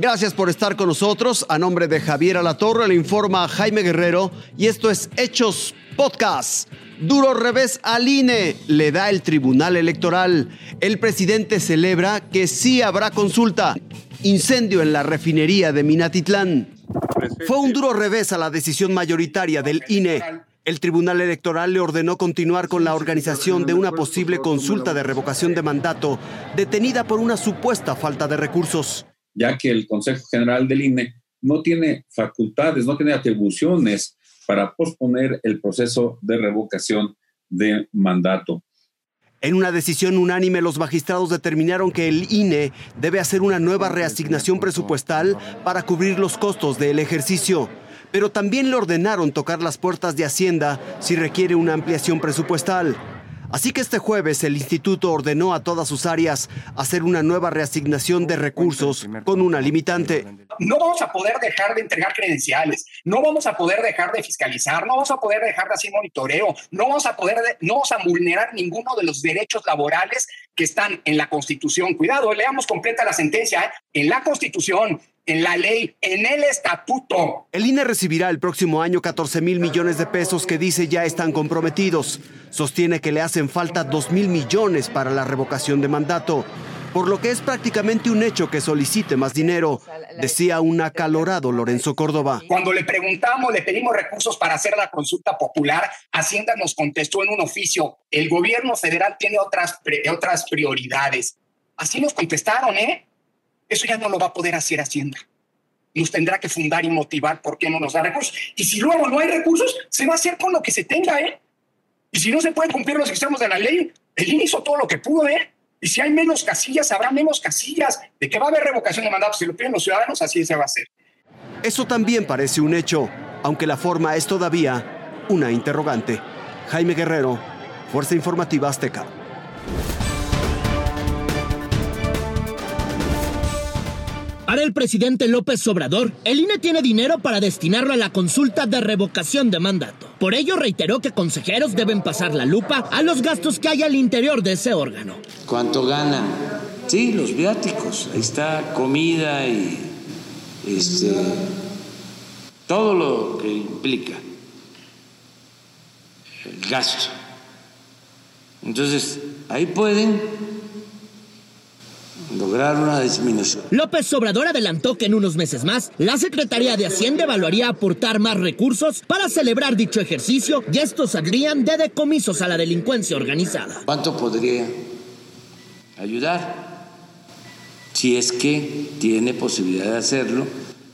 Gracias por estar con nosotros. A nombre de Javier Alatorre le informa Jaime Guerrero y esto es Hechos Podcast. Duro revés al INE, le da el Tribunal Electoral. El presidente celebra que sí habrá consulta. Incendio en la refinería de Minatitlán. Fue un duro revés a la decisión mayoritaria del INE. El Tribunal Electoral le ordenó continuar con la organización de una posible consulta de revocación de mandato, detenida por una supuesta falta de recursos ya que el Consejo General del INE no tiene facultades, no tiene atribuciones para posponer el proceso de revocación de mandato. En una decisión unánime, los magistrados determinaron que el INE debe hacer una nueva reasignación presupuestal para cubrir los costos del ejercicio, pero también le ordenaron tocar las puertas de Hacienda si requiere una ampliación presupuestal. Así que este jueves el instituto ordenó a todas sus áreas hacer una nueva reasignación de recursos con una limitante. No vamos a poder dejar de entregar credenciales, no vamos a poder dejar de fiscalizar, no vamos a poder dejar de hacer monitoreo, no vamos a poder, no vamos a vulnerar ninguno de los derechos laborales que están en la Constitución. Cuidado, leamos completa la sentencia. ¿eh? En la Constitución en la ley, en el estatuto. El INE recibirá el próximo año 14 mil millones de pesos que dice ya están comprometidos. Sostiene que le hacen falta 2 mil millones para la revocación de mandato por lo que es prácticamente un hecho que solicite más dinero, decía un acalorado Lorenzo Córdoba. Cuando le preguntamos, le pedimos recursos para hacer la consulta popular, Hacienda nos contestó en un oficio, el gobierno federal tiene otras, otras prioridades. Así nos contestaron, ¿eh? Eso ya no lo va a poder hacer Hacienda. Nos tendrá que fundar y motivar por qué no nos da recursos. Y si luego no hay recursos, se va a hacer con lo que se tenga, ¿eh? Y si no se pueden cumplir los extremos de la ley, el INE hizo todo lo que pudo, ¿eh? Y si hay menos casillas, habrá menos casillas. De que va a haber revocación de mandatos, si lo piden los ciudadanos, así se va a hacer. Eso también parece un hecho, aunque la forma es todavía una interrogante. Jaime Guerrero, Fuerza Informativa Azteca. Para el presidente López Obrador, el INE tiene dinero para destinarlo a la consulta de revocación de mandato. Por ello reiteró que consejeros deben pasar la lupa a los gastos que hay al interior de ese órgano. ¿Cuánto ganan? Sí, los viáticos. Ahí está comida y este, todo lo que implica el gasto. Entonces, ahí pueden lograr una disminución. López Obrador adelantó que en unos meses más la Secretaría de Hacienda evaluaría aportar más recursos para celebrar dicho ejercicio y estos saldrían de decomisos a la delincuencia organizada. ¿Cuánto podría ayudar? Si es que tiene posibilidad de hacerlo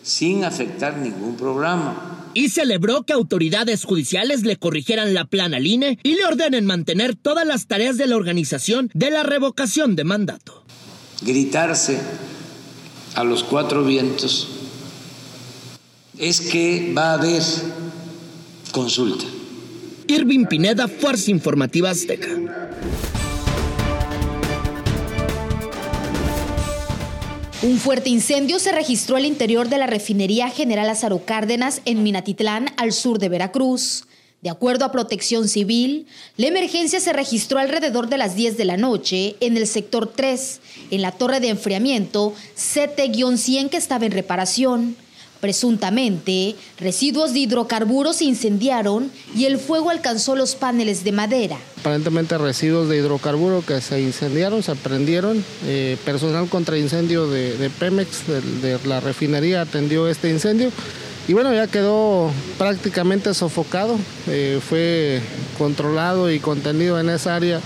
sin afectar ningún programa y celebró que autoridades judiciales le corrigieran la plana al INE y le ordenen mantener todas las tareas de la organización de la revocación de mandato gritarse a los cuatro vientos es que va a haber consulta. Irving Pineda, Fuerza Informativa Azteca. Un fuerte incendio se registró al interior de la refinería General Lázaro Cárdenas en Minatitlán, al sur de Veracruz. De acuerdo a Protección Civil, la emergencia se registró alrededor de las 10 de la noche en el sector 3, en la torre de enfriamiento CT-100 que estaba en reparación. Presuntamente, residuos de hidrocarburos se incendiaron y el fuego alcanzó los paneles de madera. Aparentemente residuos de hidrocarburo que se incendiaron, se prendieron. Eh, personal contra incendio de, Pemex, de la refinería, atendió este incendio. Y bueno, ya quedó prácticamente sofocado, eh, fue controlado y contenido en esa área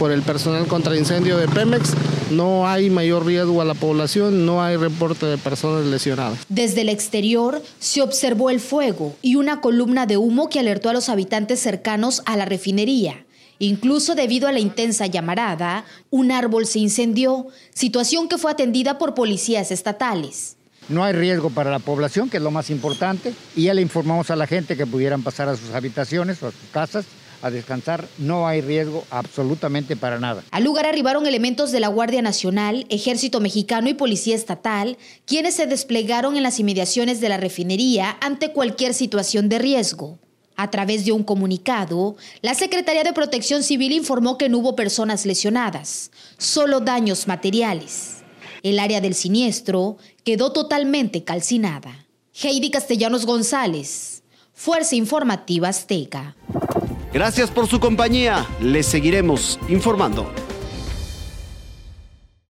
por el personal contra incendio de Pemex. No hay mayor riesgo a la población, no hay reporte de personas lesionadas. Desde el exterior se observó el fuego y una columna de humo que alertó a los habitantes cercanos a la refinería. Incluso debido a la intensa llamarada, un árbol se incendió, situación que fue atendida por policías estatales. No hay riesgo para la población, que es lo más importante, y ya le informamos a la gente que pudieran pasar a sus habitaciones o a sus casas a descansar, no hay riesgo absolutamente para nada. Al lugar arribaron elementos de la Guardia Nacional, Ejército Mexicano y Policía Estatal, quienes se desplegaron en las inmediaciones de la refinería ante cualquier situación de riesgo. A través de un comunicado, la Secretaría de Protección Civil informó que no hubo personas lesionadas, solo daños materiales. El área del siniestro quedó totalmente calcinada. Heidi Castellanos González, Fuerza Informativa Azteca. Gracias por su compañía. Les seguiremos informando.